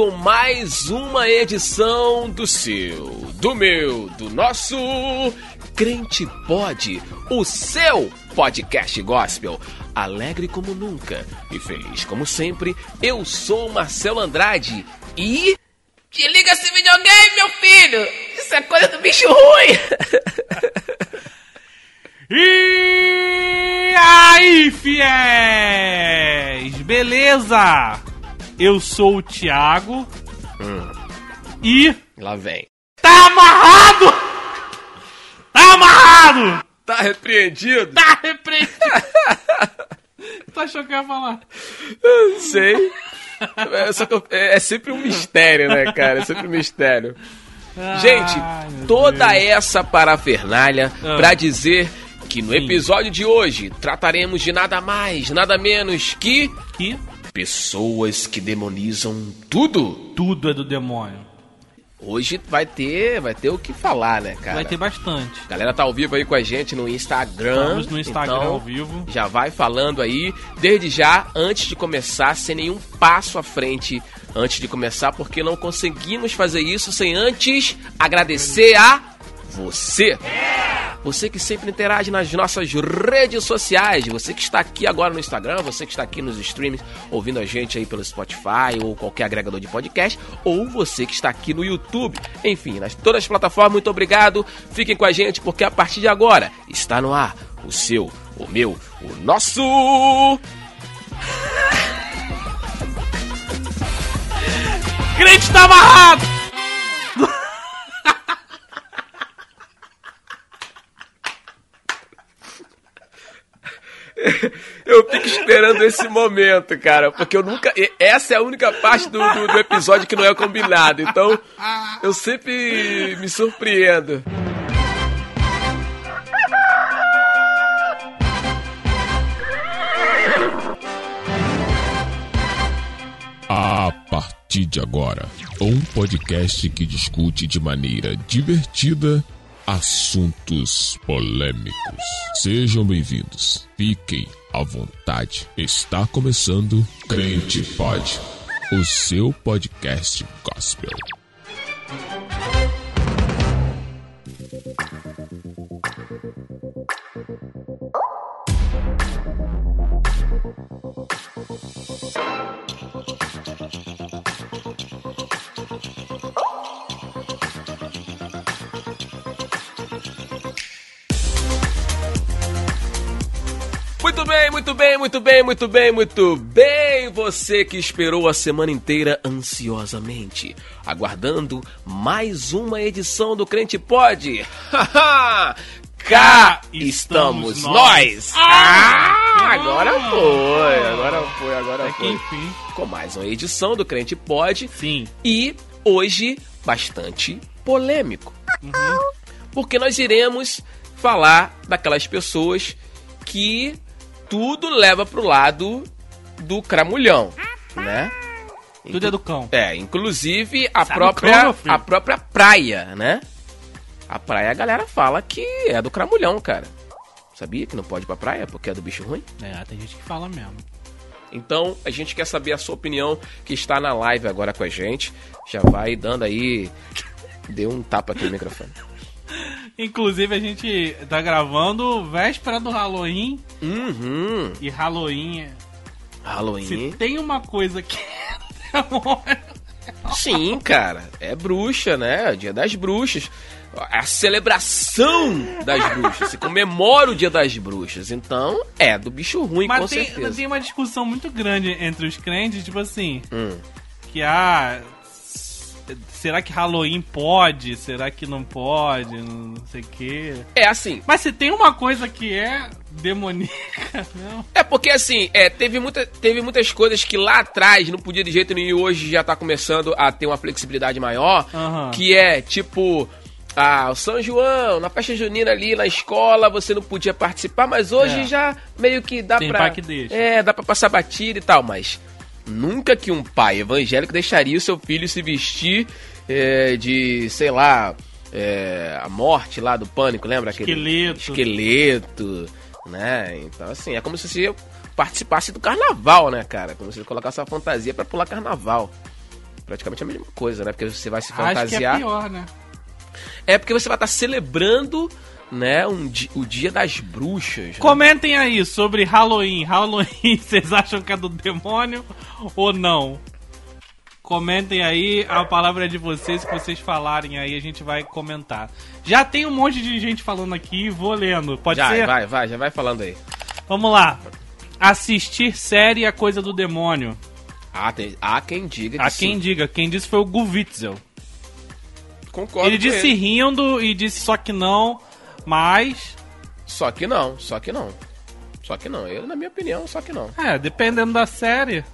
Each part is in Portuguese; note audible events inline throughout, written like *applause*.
com mais uma edição do seu, do meu, do nosso Crente Pode, o seu podcast gospel. Alegre como nunca e feliz como sempre, eu sou Marcelo Andrade e. Te liga esse videogame, meu filho! Isso é coisa do bicho ruim! *laughs* E aí, fiéis! Beleza? Eu sou o Thiago e Lá vem. tá amarrado! Tá amarrado! Tá repreendido? Tá repreendido! *laughs* tu achou que eu ia falar? Não sei. É, só que eu- é, é sempre um mistério, né, cara? É sempre um mistério. Gente, toda Deus. essa parafernália Ah. pra dizer que no Sim. episódio de hoje trataremos de nada mais, nada menos que Que pessoas que demonizam tudo. tudo é do demônio. Hoje vai ter, vai ter o que falar, né, cara? Vai ter bastante. A galera tá ao vivo aí com a gente no Instagram. Estamos no Instagram então ao vivo. Já vai falando aí, desde já, antes de começar, sem nenhum passo à frente antes de começar, porque não conseguimos fazer isso sem antes agradecer a você. Você que sempre interage nas nossas redes sociais, você que está aqui agora no Instagram, você que está aqui nos streams ouvindo a gente aí pelo Spotify ou qualquer agregador de podcast, ou você que está aqui no YouTube. Enfim, nas todas as plataformas, muito obrigado. Fiquem com a gente porque a partir de agora está no ar o seu, o meu, o nosso Crente tá amarrado! Eu fico esperando esse momento, cara, porque eu nunca. Essa é a única parte do, do, do episódio que não é combinado. Então, eu sempre me surpreendo. A partir de agora, um podcast que discute de maneira divertida assuntos polêmicos. Sejam bem-vindos. Fiquem à vontade. Está começando Crente Pod, o seu podcast gospel. Bem, muito bem, muito bem, muito bem, muito bem. Você que esperou a semana inteira ansiosamente, aguardando mais uma edição do Crente Pode. Cá estamos estamos nós. nós. Ah, agora foi, agora foi, agora que foi. enfim. Com mais uma edição do Crente Pode Sim. e hoje bastante polêmico. Porque nós iremos falar daquelas pessoas que tudo leva pro lado do cramulhão, né? Tudo é do cão. É, inclusive a Sabe própria cão, a própria praia, né? A praia a galera fala que é do cramulhão, cara. Sabia que não pode ir pra praia porque é do bicho ruim? É, tem gente que fala mesmo. Então, a gente quer saber a sua opinião, que está na live agora com a gente. Já vai dando aí. Deu um tapa aqui no microfone. Inclusive, a gente tá gravando véspera do Halloween. Uhum. E Halloween, é- Halloween. se tem uma coisa que é *laughs* demônio, Sim, cara. É bruxa, né? Dia das bruxas. É a celebração das bruxas. Se comemora o dia das bruxas. Então, é do bicho ruim, com Mas tem, certeza. tem uma discussão muito grande entre os crentes, tipo assim, Hum. que ah, será que Halloween pode? Será que não pode? Não sei o quê. É assim. Mas se tem uma coisa que é demoníaca, *laughs* não. É porque assim, é, teve, muita, teve muitas coisas que lá atrás não podia de jeito nenhum e hoje já tá começando a ter uma flexibilidade maior. Aham. Que é tipo. Ah, o São João, na festa junina ali na escola, você não podia participar, mas hoje É. já meio que dá Tem pra. que deixa. É, dá pra passar batida e tal, mas nunca que um pai evangélico deixaria o seu filho se vestir é, de, sei lá, é, a morte lá do pânico, lembra? Aquele Esqueleto. Esqueleto. Né? Então, assim, é como se você participasse do carnaval, né, cara? Como se você colocasse a fantasia pra pular carnaval. Praticamente a mesma coisa, né? Porque você vai se Acho que é fantasiar. pior, né? É porque você vai estar celebrando, né, um o dia das bruxas. né? Comentem aí sobre Halloween. Halloween, *laughs* vocês acham que é do demônio ou não? Comentem aí, a palavra é de vocês, que vocês falarem aí, a gente vai comentar. Já tem um monte de gente falando aqui, vou lendo. Pode Já, ser? vai, vai, já vai falando aí. Vamos lá. Assistir série é coisa do demônio. Ah, tem, há quem diga que A quem sim. diga, quem disse foi o Guvitzel. Concordo Ele disse rindo e disse só que não, mas. Só que não, só que não. Só que não. Eu, na minha opinião, só que não. É, dependendo da série.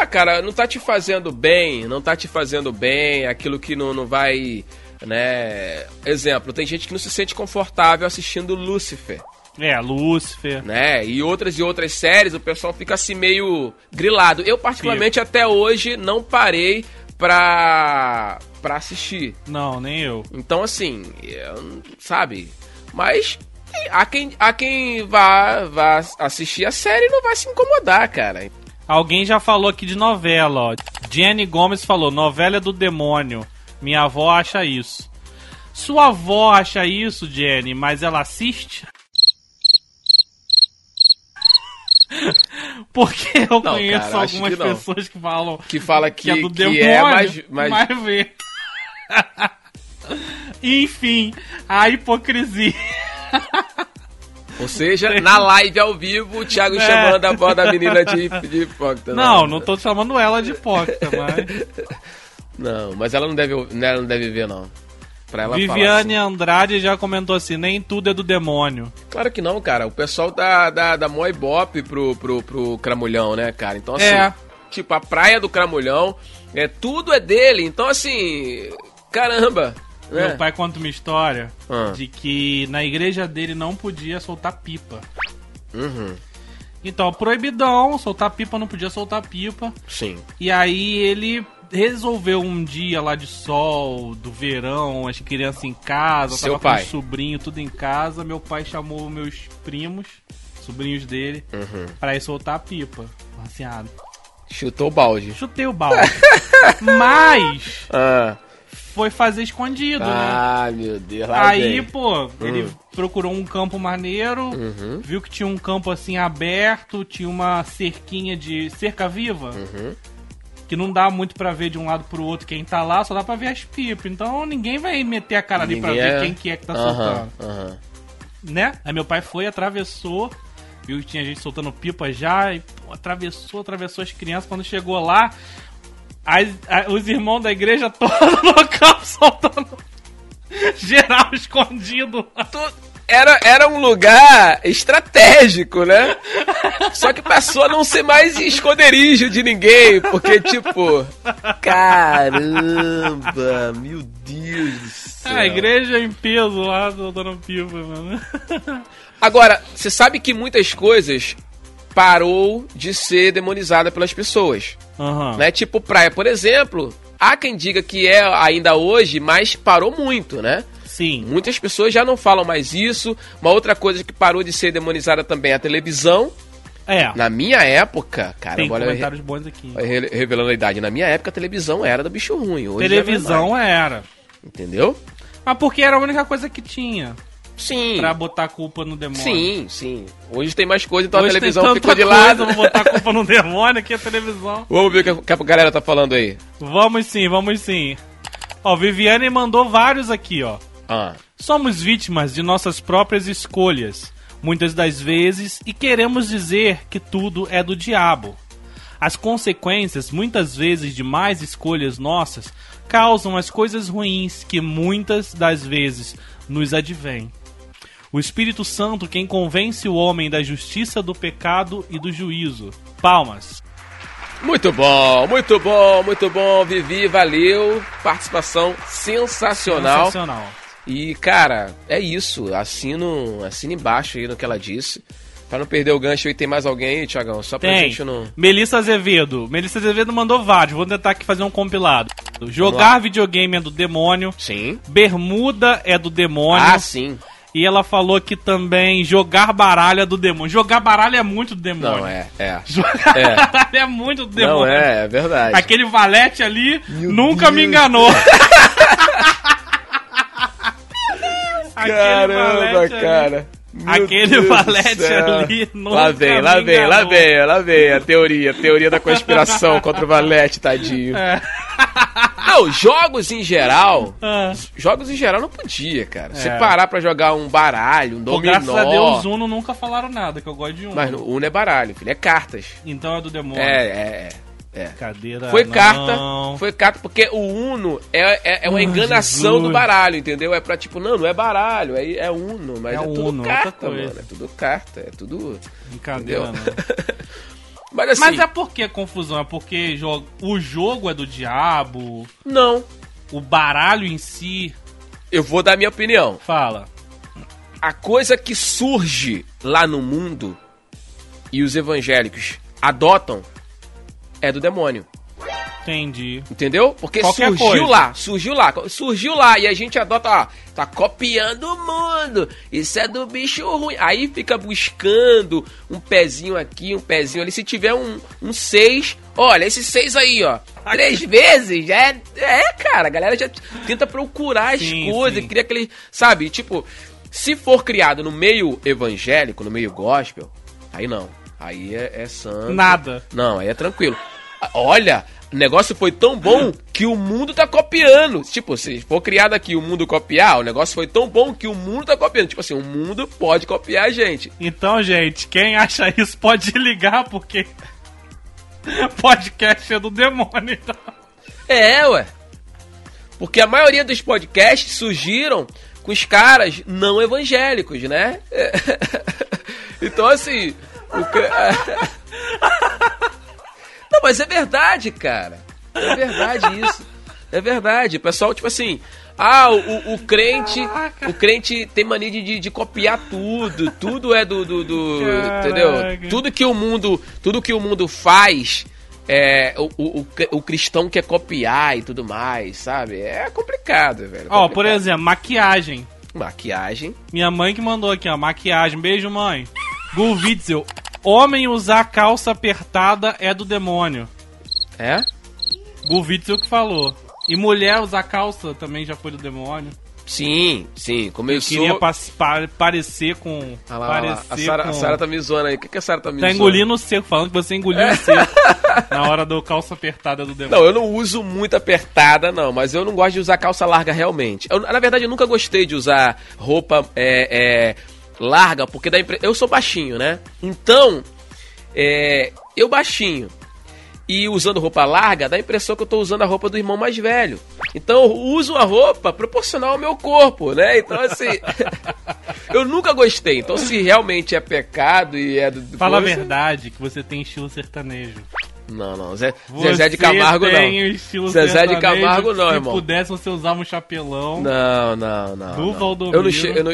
Ah, cara, não tá te fazendo bem, não tá te fazendo bem, aquilo que não, não vai, né... Exemplo, tem gente que não se sente confortável assistindo Lucifer, É, Lúcifer. né? E outras e outras séries, o pessoal fica assim meio grilado. Eu, particularmente, até hoje, não parei pra, pra assistir. Não, nem eu. Então, assim, sabe? Mas há quem, há quem vá, vá assistir a série não vai se incomodar, cara. Alguém já falou aqui de novela, ó. Jenny Gomes falou: novela é do demônio. Minha avó acha isso. Sua avó acha isso, Jenny, mas ela assiste? *laughs* Porque eu Não, conheço cara, algumas que pessoas que falam Que fala que, que, é do que demônio, é, mas, mas mas vê. *laughs* Enfim, a hipocrisia. Ou seja, na live ao vivo, o Thiago É. chamando a avó da menina de, de hipócrita. Não, não tô chamando ela de hipócrita, mas. *laughs* Não, mas ela não deve, ela não deve ver, não. Pra ela Viviane falar Andrade já comentou assim: nem tudo é do demônio. assim. Claro que não, cara. O pessoal da, da, da Moi Bop pro, pro, pro Cramulhão, né, cara? Então, assim, É. tipo, a praia do Cramulhão, é, tudo é dele. Então, assim, caramba. Né? Meu pai conta uma história Ah. de que na igreja dele não podia soltar pipa. Uhum, Então, proibidão, soltar pipa não podia soltar pipa. sim. E aí ele resolveu um dia lá de sol, do verão, as crianças em casa, Seu tava pai. com os sobrinhos tudo em casa. Meu pai chamou meus primos, sobrinhos dele, Uhum. pra ir soltar a pipa. Assim, ah, Chutou o balde. chutei o balde. *laughs* Mas Ah, foi fazer escondido, né? ah meu Deus. Aí, vem. pô, ele Hum. procurou um campo maneiro, Uhum. viu que tinha um campo assim aberto, tinha uma cerquinha de cerca viva, Uhum. que não dá muito pra ver de um lado pro outro quem tá lá, só dá pra ver as pipas. Então ninguém vai meter a cara ali pra Ninguém ver é- quem que é que tá Aham, soltando, né? Aí meu pai foi, atravessou, viu que tinha gente soltando pipa já, e pô, atravessou, atravessou as crianças. Quando chegou lá, as- a- os irmãos da igreja *laughs* todos no campo soltando geral escondido. Era, era um lugar estratégico, né? Só que passou a não ser mais esconderijo de ninguém, porque, tipo. Caramba, meu Deus do céu. É, a igreja em peso lá, soltando pipa, mano. Agora, você sabe que muitas coisas parou de ser demonizada pelas pessoas. Aham. Né? Tipo praia, por exemplo. Há quem diga que é ainda hoje, mas parou muito, né? Sim. Muitas pessoas já não falam mais isso. Uma outra coisa que parou de ser demonizada também é a televisão. É. Na minha época, cara, Tem olha, comentários bons aqui. re- re- revelando a idade. Na minha época, a televisão era do bicho ruim. Hoje Televisão é era. mais, entendeu? Mas porque era a única coisa que tinha Sim. pra botar culpa no demônio. Sim, sim. Hoje tem mais coisa, então Hoje a televisão ficou de coisa lado. pra botar culpa no demônio que a televisão. *laughs* Vamos ver o que a- que a galera tá falando aí. Vamos sim, vamos sim. Ó, Viviane mandou vários aqui, ó. Ah, Somos vítimas de nossas próprias escolhas, muitas das vezes, e queremos dizer que tudo é do diabo. As consequências, muitas vezes, de mais escolhas nossas, causam as coisas ruins que muitas das vezes nos advêm. O Espírito Santo quem convence o homem da justiça, do pecado e do juízo. Palmas. muito bom, muito bom, muito bom, Vivi, valeu. Participação sensacional. Sensacional. E, cara, é isso. Assino, assino embaixo aí no que ela disse. Pra não perder o gancho aí, tem mais alguém aí, Tiagão? Só pra Tem. gente não. Melissa Azevedo. Melissa Azevedo mandou vários. Vou tentar aqui fazer um compilado. Jogar videogame é do demônio. Sim. Bermuda é do demônio. Ah, sim. E ela falou que também jogar baralho é do demônio. Jogar baralho é muito do demônio. Não, é, é. *laughs* Jogar É. baralho é muito do demônio. Não, é, é verdade. Aquele valete ali Meu nunca me Deus. enganou. *laughs* Aquele Caramba, cara. Meu Aquele Deus valete ali nunca Lá vem, lá vem, lá vem, lá vem a teoria, a teoria da conspiração *laughs* contra o valete, tadinho. É. Não, jogos em geral, Ah. jogos em geral não podia, cara. Você É. parar pra jogar um baralho, um Pô, dominó. graças a Deus, Uno nunca falaram nada, que eu gosto de Uno. Mas no Uno é baralho, filho, é cartas. Então é do demônio. É, é, é. Cadeira. Foi não. carta, foi carta, porque o Uno é, é, é uma Ai, enganação Jesus. do baralho, entendeu? É pra tipo, não, não é baralho, é, é Uno, mas É é, tudo Uno, carta, mano. É tudo carta, é tudo. Brincadeira. *laughs* Mas assim, Mas é por que a confusão? É porque o jogo é do diabo, não. o baralho em si. Eu vou dar minha opinião. Fala. A coisa que surge lá no mundo e os evangélicos adotam é do demônio. Entendi. Entendeu? Porque Qualquer surgiu coisa. lá, surgiu lá, surgiu lá e a gente adota, ó, tá copiando o mundo. Isso é do bicho ruim. Aí fica buscando um pezinho aqui, um pezinho ali. Se tiver um, um seis, olha, esse seis aí, ó, três vezes, é, é, cara, a galera já tenta procurar as Sim, coisas, sim. cria aquele, sabe, tipo, se for criado no meio evangélico, no meio gospel, aí não. Aí é, é santo. Nada. Não, aí é tranquilo. Olha, o negócio foi tão bom que o mundo tá copiando. Tipo, se for criado aqui o mundo copiar, o negócio foi tão bom que o mundo tá copiando. Tipo assim, o mundo pode copiar a gente. Então, gente, quem acha isso pode ligar, porque podcast é do demônio. Então. É, ué. Porque a maioria dos podcasts surgiram com os caras não evangélicos, né? *laughs* Então, assim. O ca- *laughs* Não, mas é verdade, cara. É verdade isso. É verdade. O pessoal, tipo assim. Ah, o, o- crente. O crente tem mania de, de- de copiar tudo. Tudo é do. do, do- Caraca. entendeu? Tudo que o mundo. Tudo que o mundo faz. É, o, o, o, cristão quer copiar e tudo mais, sabe? É complicado, velho. Ó, por exemplo, maquiagem. Maquiagem. Minha mãe que mandou aqui, ó, maquiagem. Beijo, mãe. Gu Witzel. Homem usar calça apertada é do demônio. É? Gu Witzel que falou. E mulher usar calça também já foi do demônio. Sim, sim. Começou. Queria pa- pa- parecer com. Ah lá, parecer A Sara, com... a Sara tá me zoando aí. O que, que a Sara tá me Tá zoando? engolindo o seco, falando que você engoliu o seco *laughs* na hora do calça apertada do demônio. Não, eu não uso muito apertada, não, mas eu não gosto de usar calça larga realmente. Eu, na verdade, eu nunca gostei de usar roupa é, é, larga, porque dá impre... eu sou baixinho, né? Então, é, eu baixinho e usando roupa larga, dá a impressão que eu tô usando a roupa do irmão mais velho. Então, eu uso uma roupa proporcional ao meu corpo, né? Então, assim, *laughs* eu nunca gostei. Então, se realmente é pecado e é do. do Fala a coisa- verdade que você tem estilo sertanejo. Não, não. Zé, Você Zezé de Camargo, não. Zezé de Camargo, não, se irmão. pudesse, você usava um chapelão. Não, não, não. Do não. Valdomiro. Eu não che... eu não...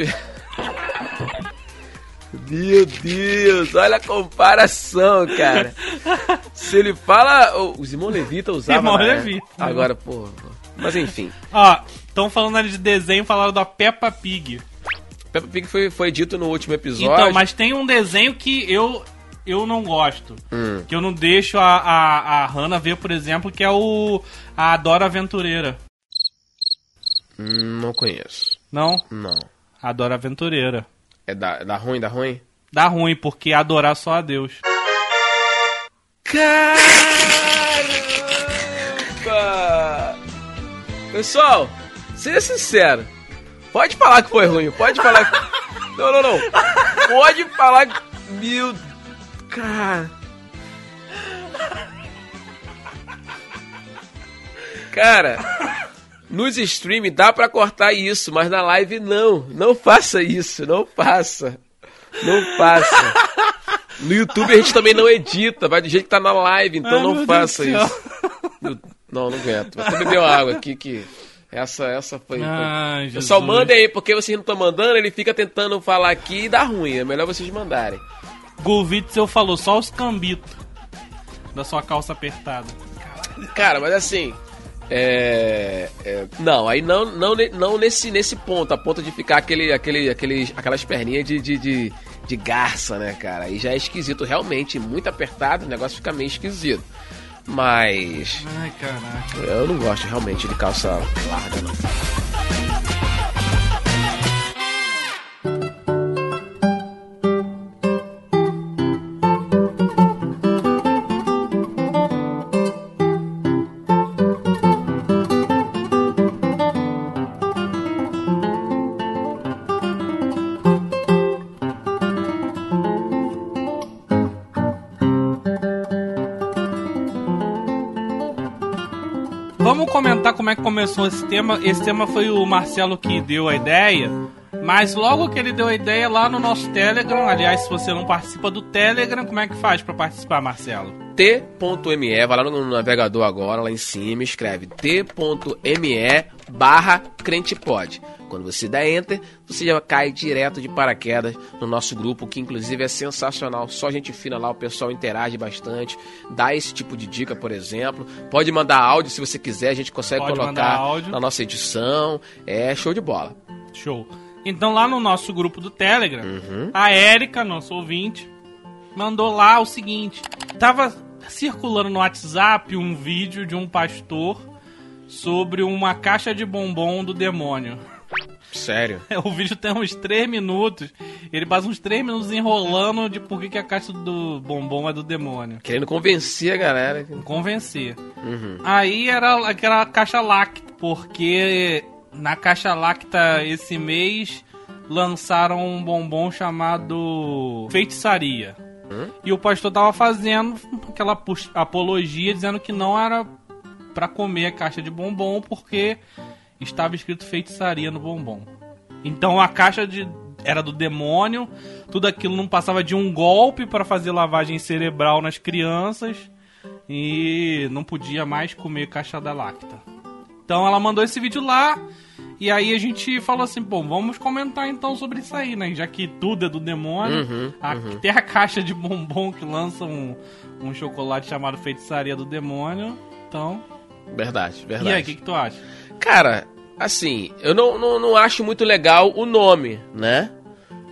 Meu Deus, olha a comparação, cara. *laughs* Se ele fala. oh, os irmãos Levita usavam. Irmão né? Levita. Agora, pô. Mas enfim. Ó, estão falando ali de desenho, falaram da Peppa Pig. Peppa Pig foi, foi dito no último episódio. Então, mas tem um desenho que eu eu não gosto. Hum. Que eu não deixo a, a, a Hannah ver, por exemplo, que é o a Dora Aventureira. Hum, não conheço. Não? Não. A Dora Aventureira. É da, é da ruim, da ruim? Dá ruim, porque adorar só a Deus. Caramba! Pessoal, seja sincero. Pode falar que foi ruim, pode falar que... *laughs* Não, não, não. Pode falar que... Meu... Cara... Cara, nos streams dá pra cortar isso, mas na live não. Não faça isso, não faça. Não faça. No YouTube a gente também não edita, vai do jeito que tá na live, então Ai, não faça Deus isso. Não, não aguento. Vou até beber uma água aqui que. Essa, essa foi. Ai, Pessoal, Jesus. mandem aí, porque vocês não estão mandando, ele fica tentando falar aqui e dá ruim. É melhor vocês mandarem. Gulvitzel falou só os cambitos da sua calça apertada. Cara, mas assim, É, é, não, aí não, não, não nesse, nesse ponto, a ponto de ficar aquele, aquele, aquele, aquelas perninhas de, de, de, de garça, né, cara? Aí já é esquisito, realmente, muito apertado, o negócio fica meio esquisito. Mas Ai, caraca. eu não gosto realmente de calça larga, não. É que começou esse tema. Esse tema foi o Marcelo que deu a ideia. Mas logo que ele deu a ideia lá no nosso Telegram, aliás, se você não participa do Telegram, como é que faz pra participar, Marcelo? t.me, vai lá no navegador agora, lá em cima, escreve t.me barra crentepod. Quando você dá enter, você já cai direto de paraquedas no nosso grupo, que inclusive é sensacional. Só gente fina lá, o pessoal interage bastante, dá esse tipo de dica, por exemplo. Pode mandar áudio se você quiser, a gente consegue Pode colocar na nossa edição. É show de bola. Show. Então lá no nosso grupo do Telegram, Uhum. a Érica, nosso ouvinte, mandou lá o seguinte: tava circulando no WhatsApp um vídeo de um pastor sobre uma caixa de bombom do demônio. Sério. *laughs* O vídeo tem uns 3 minutos. Ele passa uns 3 minutos enrolando de por que, que a caixa do bombom é do demônio. Querendo convencer a galera. Convencer. Uhum. Aí era aquela caixa lacta, porque na caixa lacta esse mês lançaram um bombom chamado Feitiçaria. E o pastor tava fazendo aquela apologia dizendo que não era pra comer a caixa de bombom porque estava escrito feitiçaria no bombom. Então a caixa de era do demônio, tudo aquilo não passava de um golpe para fazer lavagem cerebral nas crianças e não podia mais comer caixa da lacta. Então ela mandou esse vídeo lá e aí a gente falou assim, pô, vamos comentar então sobre isso aí, né? Já que tudo é do demônio, Uhum, a- *laughs* tem a caixa de bombom que lança um, um chocolate chamado feitiçaria do demônio, então... Verdade, verdade. E aí, o que, que tu acha? Cara, assim, eu não, não, não acho muito legal o nome, né?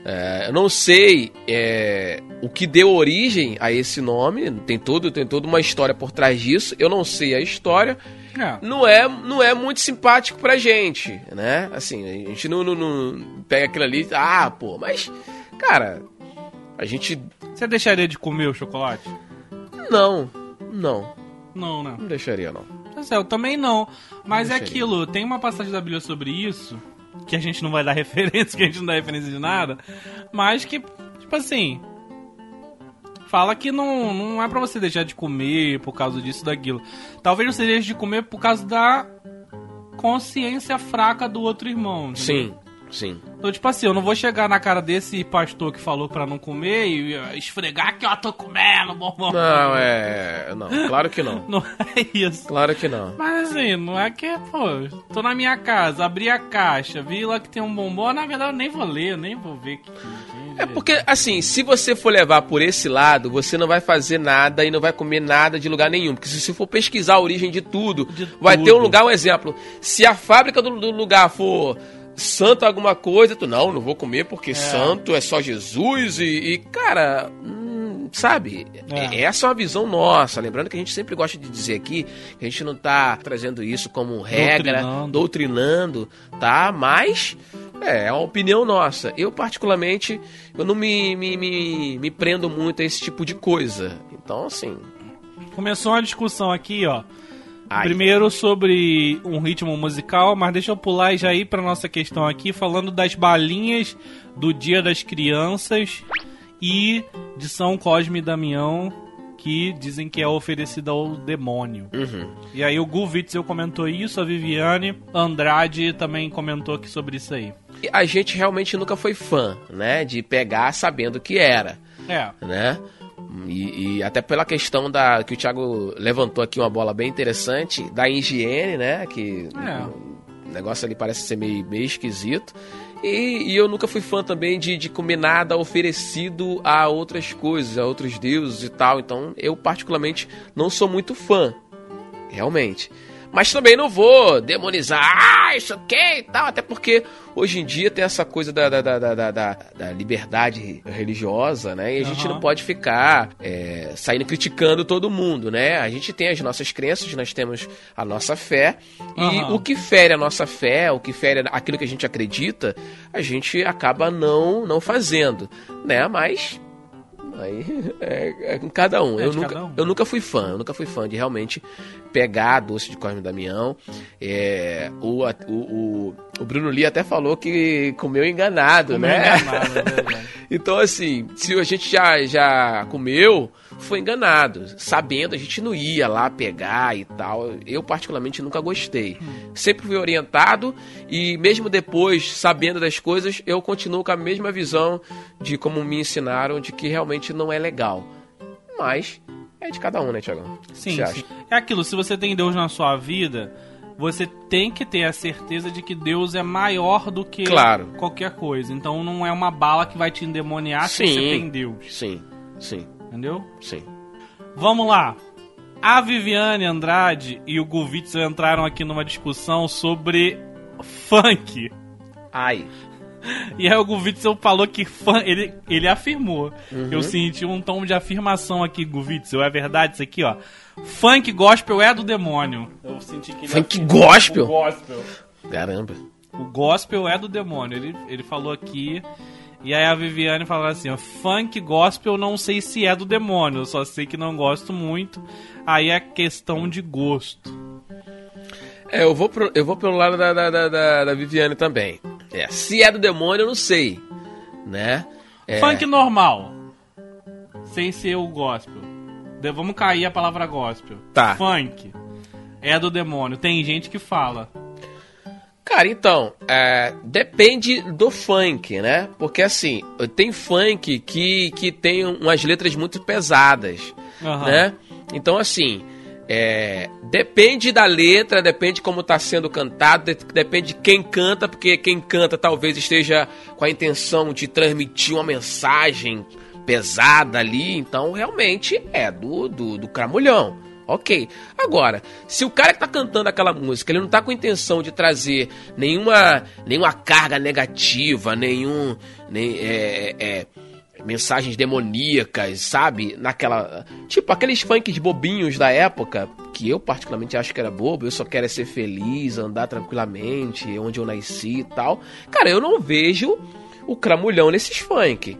É, eu não sei é, o que deu origem a esse nome. Tem todo, tem toda uma história por trás disso. Eu não sei a história. É, Não é, não é muito simpático pra gente, né? Assim, a gente não, não, não pega aquilo ali. Ah, pô, mas, cara, a gente. você deixaria de comer o chocolate? Não, não, Não, né? não deixaria, não. É, eu também não. Mas é Deixaria. aquilo, tem uma passagem da Bíblia sobre isso, que a gente não vai dar *laughs* referência, que a gente não dá referência de nada, mas que, tipo assim. Fala que não, não é pra você deixar de comer por causa disso daquilo. Talvez você deixe de comer por causa da consciência fraca do outro irmão. entendeu? Sim, sim. Então, tipo assim, eu não vou chegar na cara desse pastor que falou pra não comer e uh, esfregar que eu tô comendo, bombom. Não, é. Não, claro que não. *laughs* Não é isso. Claro que não. Mas assim, não é que, pô, tô na minha casa, abri a caixa, vi lá que tem um bombom, na verdade eu nem vou ler, nem vou ver que. É porque, assim, se você for levar por esse lado, você não vai fazer nada e não vai comer nada de lugar nenhum. Porque se você for pesquisar a origem de tudo, De vai tudo. ter um lugar, um exemplo. Se a fábrica do, do lugar for santo alguma coisa, tu não, não vou comer porque santo é só Jesus e, e, cara, hum, sabe? É. É. Essa é uma visão nossa. Lembrando que a gente sempre gosta de dizer aqui que a gente não tá trazendo isso como regra, Doutrinando. doutrinando, tá? Mas é, é uma opinião nossa. Eu, particularmente, eu não me, me, me, me prendo muito a esse tipo de coisa. Então, assim. Começou uma discussão aqui, ó. Ai. Primeiro sobre um ritmo musical, mas deixa eu pular e já ir pra nossa questão aqui, falando das balinhas do Dia das Crianças e de São Cosme e Damião, que dizem que é oferecida ao demônio. Uhum. E aí o Gu Witzel comentou isso, a Viviane Andrade também comentou aqui sobre isso aí. E A gente realmente nunca foi fã, né? De pegar sabendo que era, É, né? E, e até pela questão da que o Thiago levantou aqui uma bola bem interessante da higiene, né? Que É. o negócio ali parece ser meio, meio esquisito. E, e eu nunca fui fã também de, de comer nada oferecido a outras coisas, a outros deuses e tal. Então eu, particularmente, não sou muito fã. Realmente. Mas também não vou demonizar, ah, isso ok e tal, até porque hoje em dia tem essa coisa da, da, da, da, da- da liberdade religiosa, né? E a gente não pode ficar é, saindo criticando todo mundo, né? A gente tem as nossas crenças, nós temos a nossa fé, e Aham. o que fere a nossa fé, o que fere aquilo que a gente acredita, a gente acaba não, não fazendo, né? Mas Aí é, é com cada um. É eu, nunca, cada um. eu nunca fui fã, eu nunca fui fã de realmente pegar doce de Cosme Damião. É, o, o, o, Bruno Lee até falou que comeu enganado, Comeu né? enganado, é. *laughs* Então, assim, se a gente já, já comeu, foi enganado. Sabendo, a gente não ia lá pegar e tal. Eu, particularmente, nunca gostei. Sempre fui orientado e, mesmo depois, sabendo das coisas, eu continuo com a mesma visão de como me ensinaram, de que realmente não é legal. Mas é de cada um, né, Tiagão? Sim, sim. É aquilo, se você tem Deus na sua vida, você tem que ter a certeza de que Deus é maior do que Claro. qualquer coisa. Então não é uma bala que vai te endemoniar se Sim. você tem Deus. Sim, sim, Entendeu? sim. Vamos lá. A Viviane Andrade e o Guvitz entraram aqui numa discussão sobre funk. Ai. E aí o Guvitzel falou que fã, ele, ele afirmou. Uhum. Eu senti um tom de afirmação aqui, Guvitzel. É verdade isso aqui, ó. Funk gospel é do demônio. Eu senti que ele Funk gospel? O gospel. Caramba. O gospel é do demônio. Ele, ele falou aqui. E aí a Viviane falou assim, ó, funk gospel não sei se é do demônio, eu só sei que não gosto muito. Aí é questão de gosto. É, eu vou, pro- eu vou pelo lado da, da, da, da- da Viviane também. É, se é do demônio, eu não sei. Né? É, Funk normal. Sem ser o gospel. De- vamos cair a palavra gospel. Tá. Funk. É do demônio. Tem gente que fala. Cara, então, é, depende do funk, né? Porque assim, tem funk que, que tem umas letras muito pesadas, Aham. né? Então, assim, é, depende da letra, depende como tá sendo cantado, de- depende de quem canta, porque quem canta talvez esteja com a intenção de transmitir uma mensagem pesada ali, então realmente é do, do, do cramulhão. Ok. Agora, se o cara que tá cantando aquela música, ele não tá com intenção de trazer nenhuma, nenhuma carga negativa, nenhum. Nem, é, é, mensagens demoníacas, sabe? Naquela. Tipo, aqueles funks bobinhos da época, que eu particularmente acho que era bobo, eu só quero é ser feliz, andar tranquilamente, onde eu nasci e tal. Cara, eu não vejo o cramulhão nesses funk.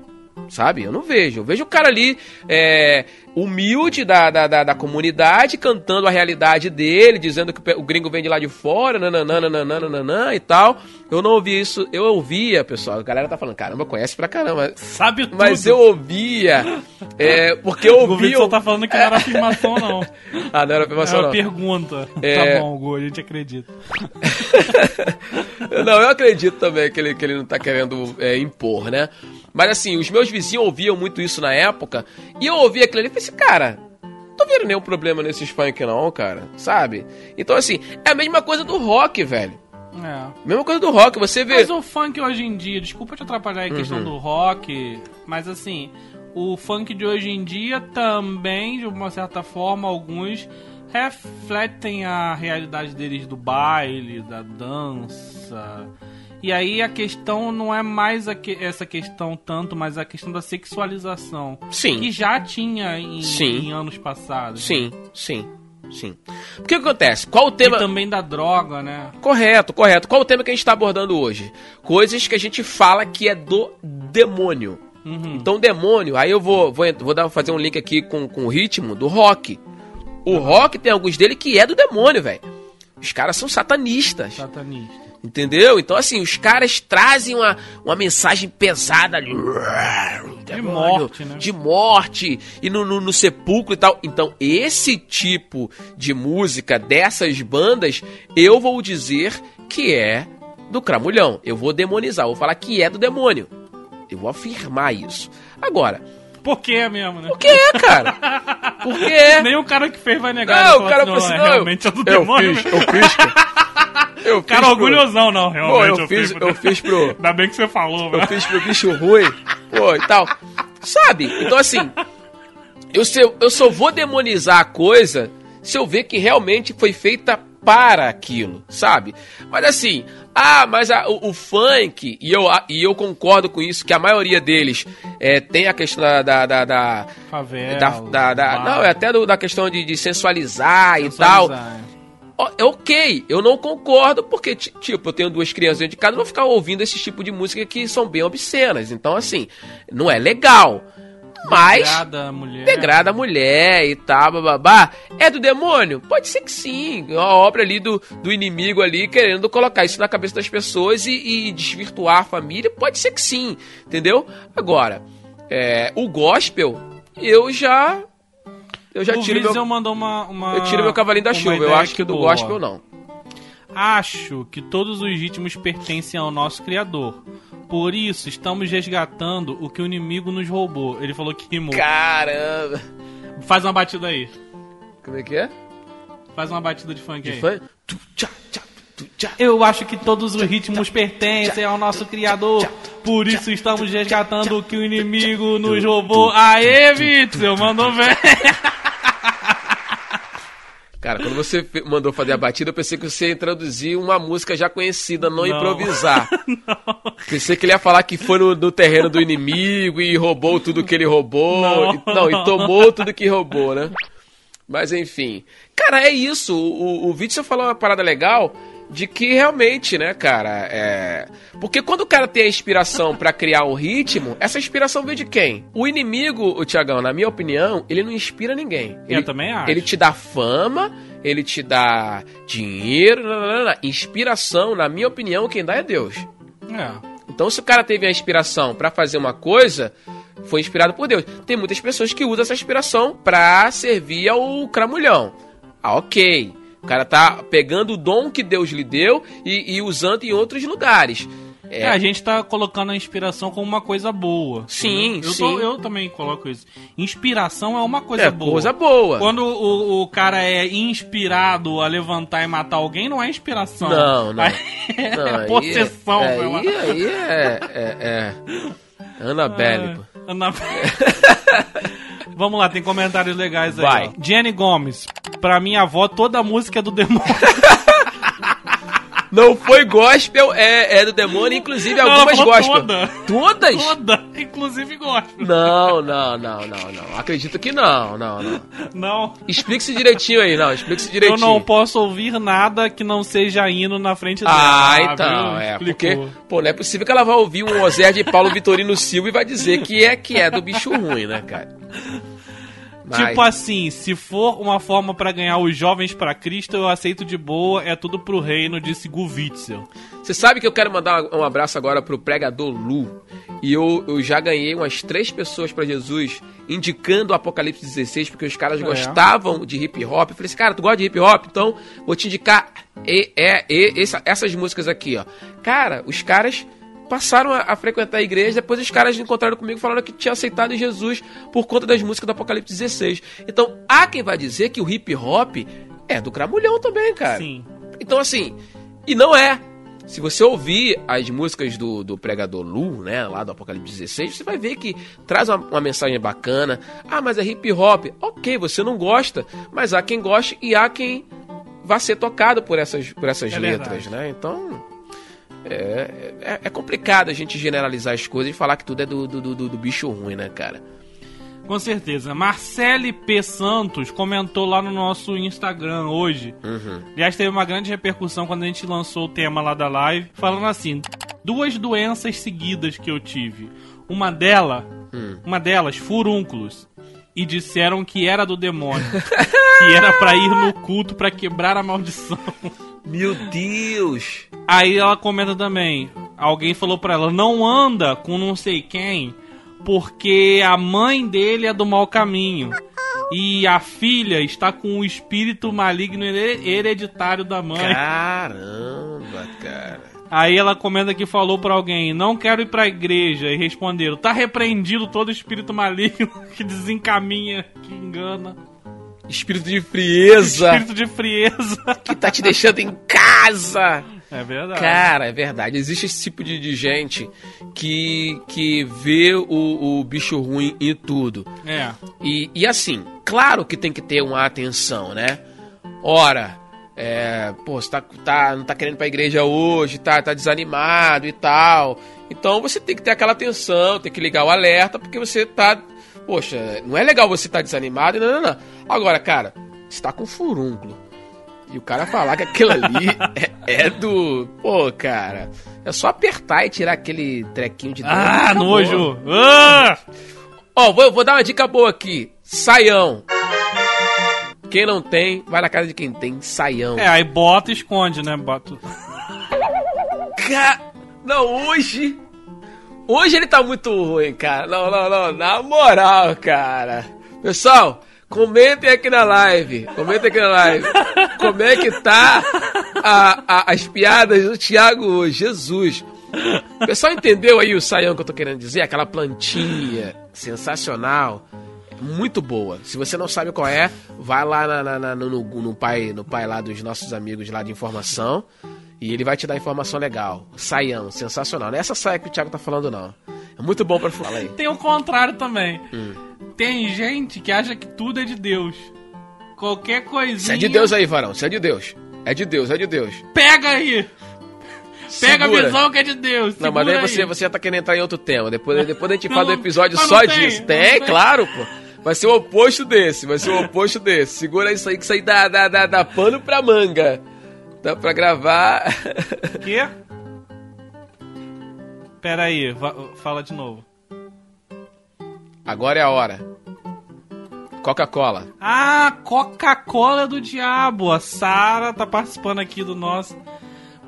Sabe? Eu não vejo. Eu vejo o cara ali é, humilde da, da, da, da comunidade, cantando a realidade dele, dizendo que o o gringo vem de lá de fora, nananã e tal. Eu não ouvi isso. Eu ouvia, pessoal. A galera tá falando, caramba, conhece pra caramba. Sabe tudo. Mas eu ouvia. é, porque eu *laughs* O ouvia. Guvitzel tá falando que não era afirmação, não. *laughs* Ah, não era É afirmação, uma não. pergunta. É. Tá bom, Gu, a gente acredita. *laughs* Não, eu acredito também que ele, que ele não tá querendo é, impor, né? Mas assim, os meus vizinhos ouviam muito isso na época, e eu ouvia aquilo ali e assim, cara, tô vendo nenhum problema nesses funk não, cara, sabe? Então assim, é a mesma coisa do rock, velho. É. Mesma coisa do rock, você vê... Mas o funk hoje em dia, desculpa te atrapalhar questão Uhum. do rock, mas assim, o funk de hoje em dia também, de uma certa forma, alguns refletem a realidade deles do baile, da dança. E aí a questão não é mais a que- essa questão tanto, mas a questão da sexualização. Sim. Que já tinha em, em anos passados. Sim, sim, sim. O que acontece? Qual o E tema... também da droga, né? Correto, correto. Qual o tema que a gente tá abordando hoje? Coisas que a gente fala que é do demônio. Uhum. Então, demônio, aí eu vou, vou, vou dar, fazer um link aqui com, com o ritmo do rock. O rock tem alguns dele que é do demônio, velho. Os caras são satanistas. Satanista. Entendeu? Então, assim, os caras trazem uma, uma mensagem pesada ali. De morte, né? De morte. E no, no, no sepulcro e tal. Então, esse tipo de música dessas bandas, eu vou dizer que é do cramulhão. Eu vou demonizar, vou falar que é do demônio. Eu vou afirmar isso. Agora, Por que é mesmo, né? por que é, cara? Por que é? Nem o cara que fez vai negar. Não, o cara fala falou assim, não, não, eu, realmente é do eu demônio. fiz, eu fiz. Eu O cara fiz pro- orgulhosão, não, Pô, realmente. eu fiz, pro- eu fiz pro, *laughs* Ainda bem que você falou, eu né? fiz pro bicho ruim, pô, e tal. Sabe? Então, assim, eu, se- eu só vou demonizar a coisa se eu ver que realmente foi feita para aquilo, sabe? Mas assim, ah, mas a- o, o funk, e eu, a- e eu concordo com isso, que a maioria deles é, tem a questão da. da, da, da- Favela. da- da- da- não, é até do- da questão de, de sensualizar, e tal. sensualizar, é. É ok, eu não concordo, porque, ti- tipo, eu tenho duas crianças dentro de casa, não vou ficar ouvindo esse tipo de música que são bem obscenas. Então, assim, não é legal. Mas Degrada a mulher. degrada a mulher e tal, bababá. É do demônio? Pode ser que sim. É uma obra ali do, do inimigo ali querendo colocar isso na cabeça das pessoas e, e desvirtuar a família. Pode ser que sim, entendeu? Agora, é, o gospel, eu já. Eu já o tiro Wiesel meu. mandou uma, uma- Eu tiro meu cavalinho da chuva. Eu acho que do boa. gospel não. Acho que todos os ritmos pertencem ao nosso Criador. Por isso, estamos resgatando o que o inimigo nos roubou. Ele falou que rimou. Caramba. Faz uma batida aí. Como é que é? Faz uma batida de funk De aí. tchá. Eu acho que todos os ritmos pertencem ao nosso Criador. Por isso estamos resgatando o que o inimigo nos roubou. Aê, Witzel, mandou bem. *laughs* Cara, quando você mandou fazer a batida, eu pensei que você ia introduzir uma música já conhecida, não, Não. improvisar. *laughs* Pensei que ele ia falar que foi no, no terreno do inimigo e roubou tudo que ele roubou. Não. E, não, e tomou tudo que roubou, né? Mas enfim. Cara, é isso. O, o, o Witzel falou uma parada legal de que realmente, né, cara, é. Porque quando o cara tem a inspiração pra criar um ritmo, essa inspiração vem de quem? O inimigo, o Tiagão, na minha opinião, ele não inspira ninguém. Eu Ele, também acho. Ele te dá fama, ele te dá dinheiro, nananana. inspiração, na minha opinião, quem dá é Deus. É. Então, se o cara teve a inspiração pra fazer uma coisa, foi inspirado por Deus. Tem muitas pessoas que usam essa inspiração pra servir ao cramulhão. Ah, ok. O cara tá pegando o dom que Deus lhe deu e, e usando em outros lugares. É, a gente tá colocando a inspiração como uma coisa boa. Sim, eu, sim. tô- eu também coloco isso. Inspiração é uma coisa é boa. coisa boa. Quando o, o cara é inspirado a levantar e matar alguém, não é inspiração. Não, não. *laughs* Aí é Não, aí possessão, é, sei lá. aí, aí é, é, é. *laughs* Pô. Ana- *laughs* Vamos lá, tem comentários legais aí. Vai. Jenny Gomes. Pra minha avó, toda música é do demônio. *laughs* Não foi gospel, é, é do demônio, inclusive algumas falou gospel. toda. Todas? toda, inclusive gospel. Não, não, não, não, não. Acredito que não, não, não. Não, Explique-se direitinho aí, não. Explique-se eu direitinho. não posso ouvir nada que não seja hino na frente dela. Ah, viu? então, é. Explicou. Porque, pô, não é possível que ela vá ouvir um Ozé de Paulo Vitorino Silva e vai dizer que é que é do bicho ruim, né, cara? Mas- Tipo assim, se for uma forma pra ganhar os jovens pra Cristo, eu aceito de boa, é tudo pro reino, disse Gu Witzel. Você sabe que eu quero mandar um abraço agora pro pregador Lu. E eu, eu já ganhei umas três pessoas pra Jesus indicando o Apocalipse 16, porque os caras É. gostavam de hip hop. Eu falei assim, cara, tu gosta de hip hop? Então vou te indicar e, é, e- essa- essas músicas aqui, ó. Cara, os caras passaram a, a frequentar a igreja, depois os caras encontraram comigo e falaram que tinha aceitado Jesus por conta das músicas do Apocalipse 16. Então, há quem vai dizer que o hip hop é do cramulhão também, cara. Sim. Então, assim, e não é. Se você ouvir as músicas do, do pregador Lu, né, lá do Apocalipse 16, você vai ver que traz uma, uma mensagem bacana. Ah, mas é hip hop. Ok, você não gosta, mas há quem goste e há quem vá ser tocado por essas, por essas É letras, verdade. né? Então. É, é, é complicado a gente generalizar as coisas e falar que tudo é do, do, do, do bicho ruim, né, cara? Com certeza. Marcele P. Santos comentou lá no nosso Instagram hoje. Uhum. Aliás, teve uma grande repercussão quando a gente lançou o tema lá da live, falando assim: duas doenças seguidas que eu tive. Uma dela, Hum. uma delas, furúnculos. E disseram que era do demônio. *laughs* que era pra ir no culto pra quebrar a maldição. *laughs* Meu Deus! Aí ela comenta também: alguém falou pra ela, não anda com não sei quem, porque a mãe dele é do mau caminho. E a filha está com o espírito maligno here- hereditário da mãe. Caramba, cara. Aí ela comenta que falou pra alguém: Não quero ir pra igreja. E responderam: Tá repreendido todo espírito maligno *laughs* que desencaminha, que engana. Espírito de frieza Espírito de frieza. *laughs* que tá te deixando em casa. É verdade. Cara, é verdade. Existe esse tipo de, de gente que, que vê o, o bicho ruim em tudo. É. E, e assim, claro que tem que ter uma atenção, né? Ora, é, pô, você tá, tá, não tá querendo ir pra igreja hoje, tá, tá desanimado e tal. Então você tem que ter aquela atenção, tem que ligar o alerta, porque você tá. Poxa, não é legal você estar tá desanimado e não, não, não. Agora, cara, você tá com furúnculo. E o cara falar que aquilo ali *laughs* é, é, do. Pô, cara. É só apertar e tirar aquele trequinho de dentro. Ah, nojo! Ah! Ó, vou, vou dar uma dica boa aqui. Saião. Quem não tem, vai na casa de quem tem. Saião. É, aí bota e esconde, né? Bota. Ca... Não, hoje. Hoje ele tá muito ruim, cara. Não, não, não. Na moral, cara. Pessoal, comentem aqui na live. Comentem aqui na live. Como é que tá a, a, as piadas do Thiago Jesus? O pessoal entendeu aí o saião que eu tô querendo dizer? Aquela plantinha sensacional muito boa. Se você não sabe qual é, vai lá na, na, na, no, no, pai, no pai lá dos nossos amigos lá de informação e ele vai te dar informação legal. Saião, sensacional. Não é essa saia que o Thiago tá falando, não. É muito bom para falar aí. Tem o contrário também. Hum. Tem gente que acha que tudo é de Deus. Qualquer coisinha. Isso é de Deus aí, varão. Isso é de Deus. É de Deus, é de Deus. Pega aí! Pega Segura. a visão que é de Deus. Não, mas aí você, você já tá querendo entrar em outro tema. Depois, depois a gente faz um episódio só tem, disso. Tem, tem, claro, pô. Vai ser o oposto desse, vai ser o oposto desse. Segura isso aí, que isso aí dá, dá, dá, dá pano pra manga. Dá pra gravar. Quê? Pera aí, fala de novo. Agora é a hora. Coca-Cola. Ah, Coca-Cola do diabo. A Sara tá participando aqui do nosso.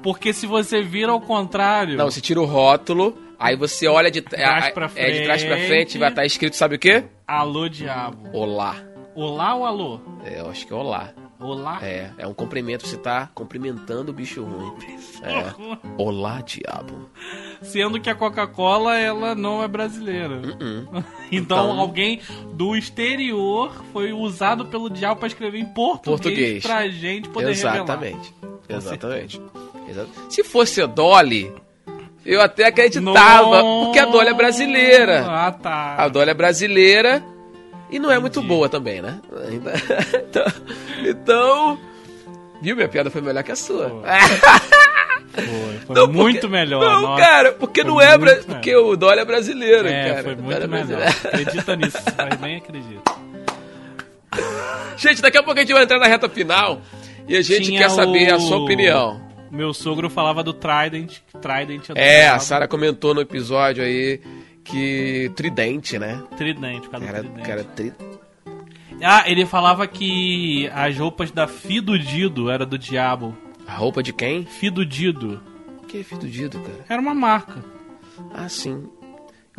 Porque se você vira ao contrário. Não, você tira o rótulo, aí você olha de, trás pra frente. É, de trás pra frente, vai estar tá escrito, sabe o quê? Alô, diabo. Olá. Olá ou alô? É, eu acho que é olá. Olá? É, é um cumprimento, você tá cumprimentando o bicho ruim. É. Olá, diabo. Sendo que a Coca-Cola, ela não é brasileira. Uh -uh. *laughs* então, então, alguém do exterior foi usado pelo diabo para escrever em português, português. pra gente poder Exatamente. revelar. Exatamente. Exatamente. Se fosse a Dolly, eu até acreditava, no... porque a Dolly é brasileira. Ah, tá. A Dolly é brasileira e não é muito boa também, né? *laughs* Então, então, viu? Minha piada foi melhor que a sua. Foi, *laughs* foi não, muito porque, melhor. Não, nossa, cara, porque não é bra... porque o Dolly é brasileiro, é, cara. Foi muito é melhor. Acredita *laughs* nisso, faz bem acredita. Gente, daqui a pouco a gente vai entrar na reta final e a gente Tinha quer saber o... a sua opinião. Meu sogro falava do Trident. Trident é, a Sara comentou no episódio aí que. Tridente, né? Tridente, cara, do tridente. Cara, tri... Ah, ele falava que as roupas da Fido Dido era do diabo. A roupa de quem? Fido Dido. O que é Fido Dido, cara? Era uma marca. Ah, sim.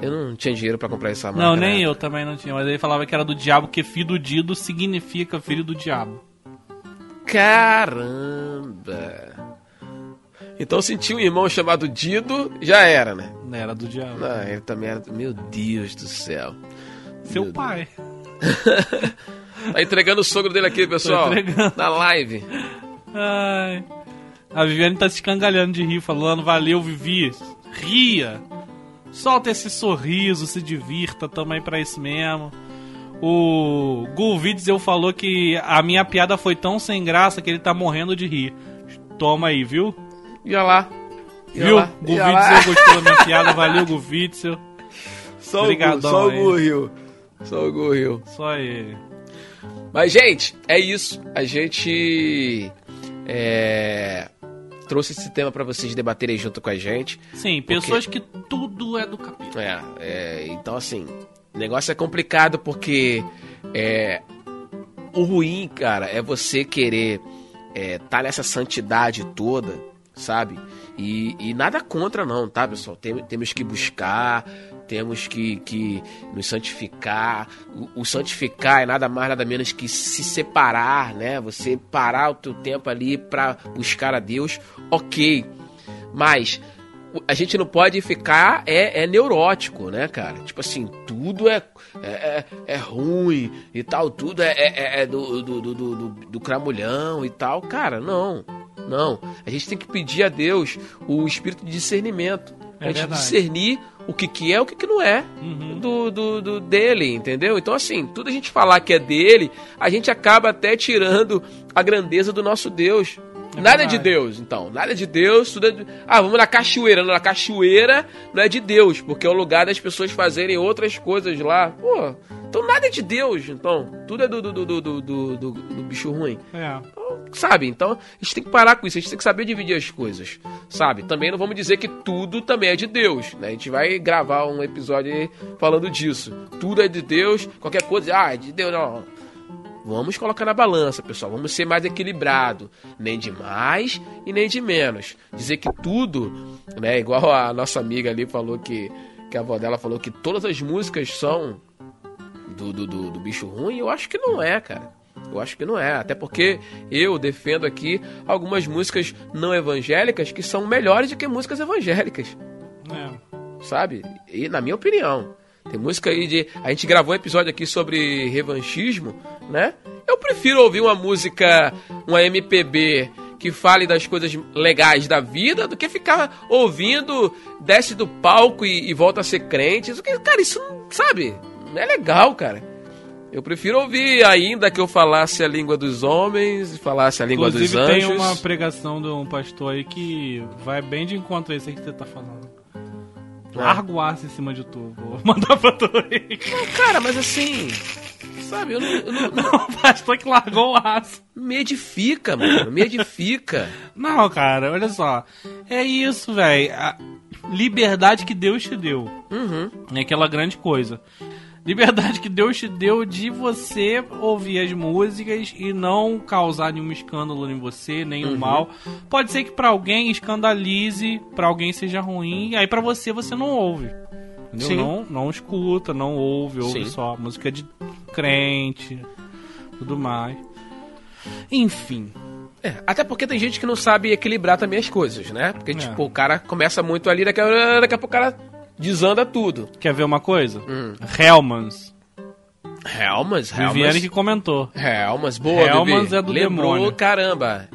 Eu não tinha dinheiro para comprar essa marca. Não, nem eu também não tinha. Mas ele falava que era do diabo, porque Fido Dido significa filho do diabo. Caramba! Então se tinha um irmão chamado Dido, já era, né? Não era do diabo. Não, ele também era. Meu Deus do céu. Seu Meu pai. *laughs* tá entregando o sogro dele aqui, pessoal. Na live. Ai. A Viviane tá se escangalhando de rir, falando, valeu, Vivi. Ria. Solta esse sorriso, se divirta, também pra isso mesmo. O eu falou que a minha piada foi tão sem graça que ele tá morrendo de rir. Toma aí, viu? Ia lá. Ia Viu? Guvitzel gostou da minha piada. Valeu, Guvitzel. Só Obrigadão, o Só o Gu Só o Gu Só ele. Mas, gente, é isso. A gente é, trouxe esse tema para vocês debaterem junto com a gente. Sim, porque... pessoas que tudo é do capítulo. É, é, então assim, o negócio é complicado porque é, o ruim, cara, é você querer é, tá nessa santidade toda sabe? E, e, nada contra, não, tá, pessoal? Tem, temos que buscar, temos que, que nos santificar. O, o, santificar é nada mais, nada menos que se separar, né? Você parar o teu tempo ali para buscar a Deus, ok. Mas a gente não pode ficar é, é neurótico, né, cara? Tipo assim, tudo é, é, é, é ruim e tal, tudo é, é, é do, do, do, do, do cramulhão e tal. Cara, não. Não. A gente tem que pedir a Deus o espírito de discernimento. É a gente verdade. discernir o que, que é e o que, que não é Uhum. do, do, do- dele, entendeu? Então, assim, tudo a gente falar que é dele, a gente acaba até tirando a grandeza do nosso Deus. É nada é verdade. de Deus, então. Nada é de Deus, tudo é de... Ah, vamos na cachoeira. Não, na cachoeira não é de Deus, porque é o lugar das pessoas fazerem outras coisas lá. Pô, então nada é de Deus, então. Tudo é do, do, do, do, do, do- do bicho ruim. É. Sabe? Então, a gente tem que parar com isso, a gente tem que saber dividir as coisas, sabe? Também não vamos dizer que tudo também é de Deus, né? A gente vai gravar um episódio aí falando disso. Tudo é de Deus, qualquer coisa, ah, é de Deus, não. Vamos colocar na balança, pessoal. Vamos ser mais equilibrado. Nem de mais e nem de menos. Dizer que tudo, né? Igual a nossa amiga ali falou que, que a avó dela falou que todas as músicas são do, do, do, do bicho ruim, eu acho que não é, cara. Eu acho que não é. Até porque eu defendo aqui algumas músicas não evangélicas que são melhores do que músicas evangélicas, É. sabe? E na minha opinião. Tem música aí de. A gente gravou um episódio aqui sobre revanchismo, né? Eu prefiro ouvir uma música, uma MPB que fale das coisas legais da vida do que ficar ouvindo, desce do palco e, e volta a ser crente. Isso Cara, isso não. Sabe? Não é legal, cara. Eu prefiro ouvir ainda que eu falasse a língua dos homens, falasse a língua Inclusive dos tem anjos. uma pregação de um pastor aí que vai bem de encontro a isso aí que você tá falando. É. Larga o aço em cima de tu. Vou *laughs* mandar pra tu aí. Cara, mas assim. Sabe, eu não, eu não- *laughs* não- O pastor que largou o aço. me edifica, mano. Me edifica. *laughs* Não, cara, olha só. É isso, velho. A liberdade que Deus te deu. Uhum. É aquela grande coisa. Liberdade que Deus te deu de você ouvir as músicas e não causar nenhum escândalo em você, nenhum Uhum. mal. Pode ser que pra alguém escandalize, pra alguém seja ruim, aí pra você você não ouve. Não, não escuta, não ouve, ouve Sim. só música de crente, tudo mais. Enfim, É, até porque tem gente que não sabe equilibrar também as coisas, né? Porque, É. tipo, o cara começa muito ali, daqui a, daqui a pouco o cara desanda tudo. quer ver uma coisa? Hum. Hellmans. Helmas, Viviane Helmas. que comentou. Helmas, boa, Helmans Vivi. é do Lembrou, demônio. caramba.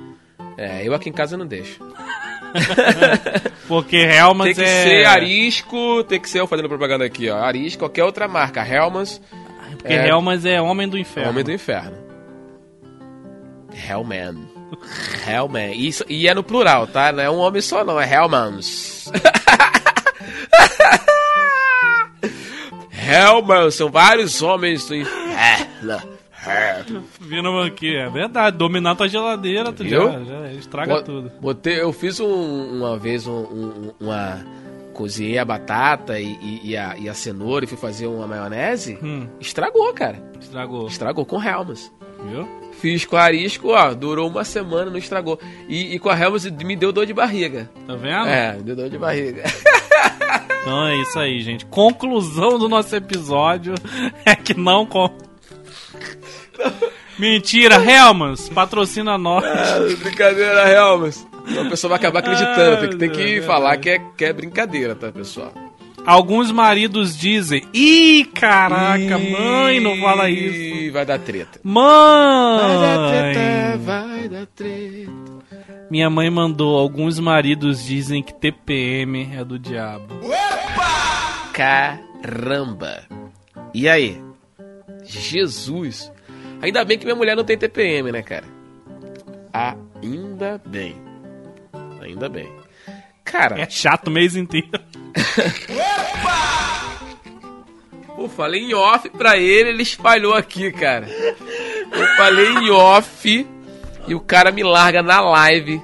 É, eu aqui em casa não deixo. *laughs* Porque Hellmans Tem que é... ser Arisco, tem que ser, eu fazendo propaganda aqui, ó. Arisco, qualquer outra marca. Helmas, Porque É. É homem do inferno. Homem do Inferno. Hellman. *laughs* Hellman. Isso, e é no plural, tá? Não é um homem só, não. É Hellmans. *laughs* *laughs* Hellman. São vários homens do inferno. Vindo aqui, é verdade. Dominar tua geladeira, tu já, já estraga Bo- tudo. Botei, eu fiz um- uma vez um- um- uma. Cozinhei a batata e, e- e a, e a cenoura e fui fazer uma maionese. Hum, Estragou, cara. estragou. Estragou com Helmans. Viu? Fiz com Arisco, ó, durou uma semana, não estragou. E, com a Helmans me deu dor de barriga. Tá vendo? É, me deu dor de barriga. *laughs* Então é isso aí, gente. Conclusão do nosso episódio *laughs* é que não com. Mentira, Hellmans, patrocina nós. Ah, brincadeira, Helmans. Então a pessoa vai acabar acreditando. Tem que, tem que Ai, falar que é, que é brincadeira, tá, pessoal? Alguns maridos dizem: Ih, caraca, Ih, mãe, não fala isso. Vai dar treta. Mãe! Vai dar treta, vai dar treta. Minha mãe mandou: Alguns maridos dizem que TPM é do diabo. Caramba. E aí? Jesus. Ainda bem que minha mulher não tem TPM, né, cara? Ainda bem. Ainda bem. Cara, É chato o mês inteiro. Pô, falei em off pra ele, ele espalhou aqui, cara. Eu falei em off e o cara me larga na live.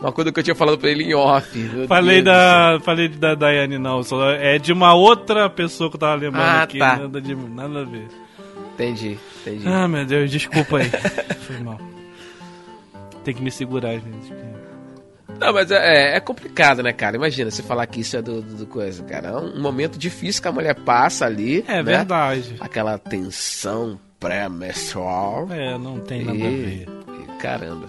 Uma coisa que eu tinha falado pra ele em off. Falei Deus da, falei da Daiane, não. Só é de uma outra pessoa que eu tava lembrando Ah, aqui. tá. Nada, de, nada a ver. Entendi, entendi. Ah, meu Deus, desculpa aí. *laughs* Foi mal. Tem que me segurar, gente. Não, mas é, é complicado, né, cara? Imagina você falar que isso é do, do, do coisa, cara. É um momento difícil que a mulher passa ali. É né? verdade. Aquela tensão pré-menstrual. É, não tem nada a ver. Caramba.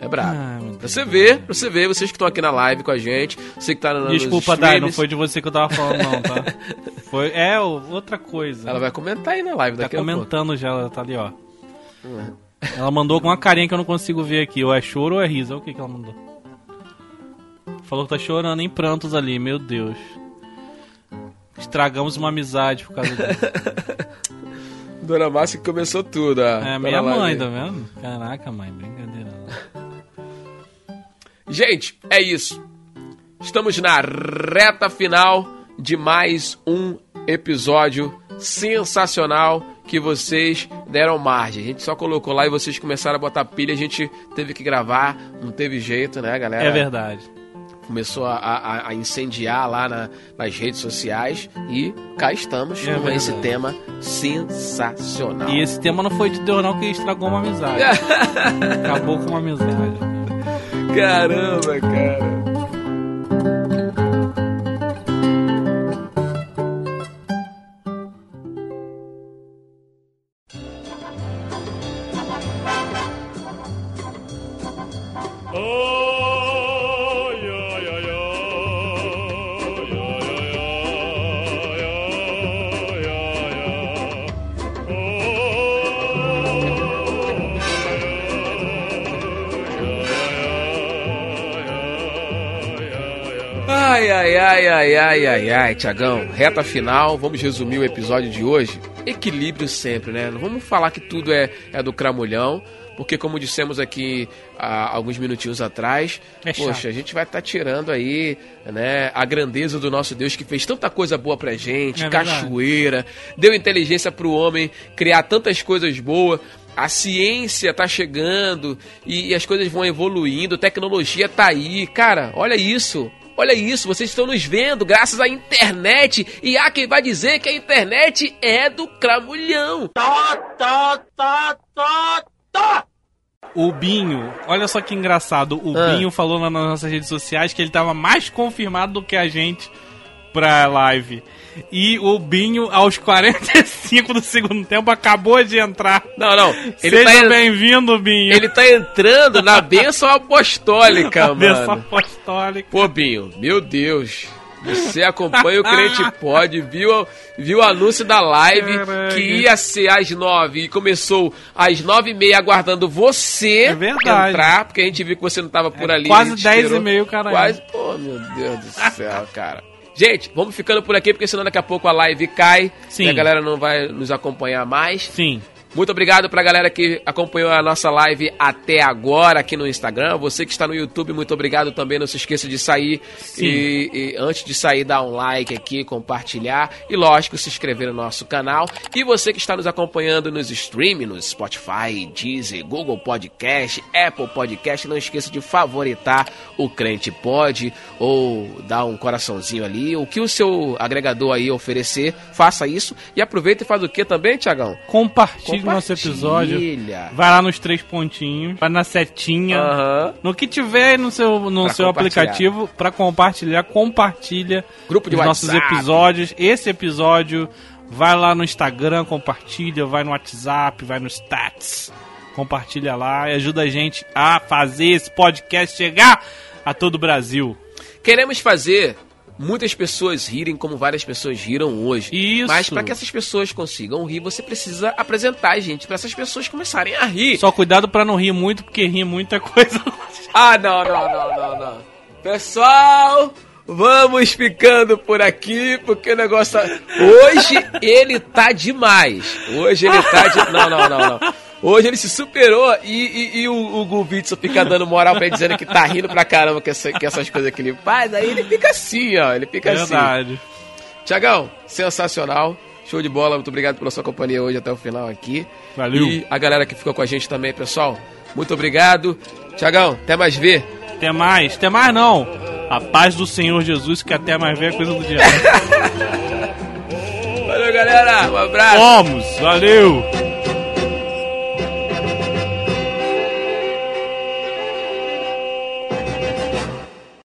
É brabo. Ah, Pra você ver, pra você ver, vocês que estão aqui na live com a gente, você que tá no, Desculpa, Dai, não foi de você que eu tava falando, não, tá? *laughs* Foi, é outra coisa. Ela vai comentar aí na live Tá daqui a pouco. comentando já, ela tá ali, ó. Hum. Ela mandou com uma carinha que eu não consigo ver aqui. Ou é choro ou é riso. Olha o que, que ela mandou. Falou que tá chorando em prantos ali, meu Deus. Estragamos uma amizade por causa disso. *laughs* Dona Márcia que começou tudo. É, Dona minha mãe, tá vendo? Caraca, mãe, brincadeira. Gente, é isso. Estamos na reta final de mais um episódio sensacional que vocês deram margem. A gente só colocou lá e vocês começaram a botar pilha, a gente teve que gravar, não teve jeito, né, galera? É verdade. Começou a, a- a incendiar lá na- nas redes sociais e cá estamos É com esse tema sensacional. E esse tema não foi de Deus não que estragou uma amizade. *laughs* Acabou com uma amizade. Caramba, cara. Ai, ai, ai, Tiagão. Reta final, vamos resumir o episódio de hoje. Equilíbrio sempre, né? Não vamos falar que tudo é, é do cramulhão, porque como dissemos aqui há alguns minutinhos atrás, É poxa, a gente vai estar tirando aí, né, a grandeza do nosso Deus que fez tanta coisa boa pra gente, É verdade. cachoeira, deu inteligência pro homem criar tantas coisas boas. A ciência tá chegando e, e as coisas vão evoluindo, tecnologia tá aí. Cara, olha isso. Olha isso, vocês estão nos vendo graças à internet. E há quem vai dizer que a internet é do cramulhão. O Binho, olha só que engraçado. O Ah. Binho falou lá nas nossas redes sociais que ele tava mais confirmado do que a gente pra live. E o Binho, aos 45 do segundo tempo, acabou de entrar. Não, não. Ele Seja tá, bem-vindo, Binho. ele tá entrando na bênção apostólica, *laughs* Cabeça mano. apostólica. Pô, Binho, meu Deus. Você acompanha o Crente *laughs* Pod, viu, viu o anúncio da live Caraca. que ia ser às nove e começou às nove e meia aguardando você É entrar, porque a gente viu que você não tava por É, ali. quase a gente 10 esperou. e meio, caralho. Quase, pô, meu Deus do céu, cara. Gente, vamos ficando por aqui, porque senão daqui a pouco a live cai Sim. e a galera não vai nos acompanhar mais. Sim. Muito obrigado pra galera que acompanhou a nossa live até agora aqui no Instagram. Você que está no YouTube, muito obrigado também. Não se esqueça de sair e, e antes de sair, dar um like aqui, compartilhar e, lógico, se inscrever no nosso canal. E você que está nos acompanhando nos streams, no Spotify, Deezer, Google Podcast, Apple Podcast, não esqueça de favoritar o Crente Pod ou dar um coraçãozinho ali. O que o seu agregador aí oferecer, faça isso. E aproveita e faz o que também, Tiagão? Compartilhe o nosso episódio. Vai lá nos três pontinhos, vai na setinha. Aham. No que tiver no seu, no Pra seu aplicativo pra compartilhar, compartilha Grupo de os nossos WhatsApp. episódios. Esse episódio vai lá no Instagram, compartilha, vai no WhatsApp, vai no Stats. Compartilha lá e ajuda a gente a fazer esse podcast chegar a todo o Brasil. Queremos fazer muitas pessoas rirem como várias pessoas riram hoje. Isso. Mas para que essas pessoas consigam rir, você precisa apresentar a gente para essas pessoas começarem a rir. Só cuidado pra não rir muito, porque rir é coisa. *laughs* Ah, não, não, não, não, não. Pessoal, vamos ficando por aqui, porque o negócio tá... Hoje ele tá demais. Hoje ele tá de... Não, não, não, não. Hoje ele se superou e, e, e o, o Gubitson fica dando moral pra ele, dizendo que tá rindo pra caramba com, essa- com essas coisas que ele faz. Aí ele fica assim, ó. Ele fica assim. Verdade. Tiagão, sensacional. Show de bola. Muito obrigado pela sua companhia hoje até o final aqui. Valeu. E a galera que ficou com a gente também, pessoal. Muito obrigado. Tiagão, até mais ver. Até mais, até mais não. A paz do Senhor Jesus, que até mais vem é coisa do diabo. *laughs* Valeu, galera. Um abraço. Vamos, valeu!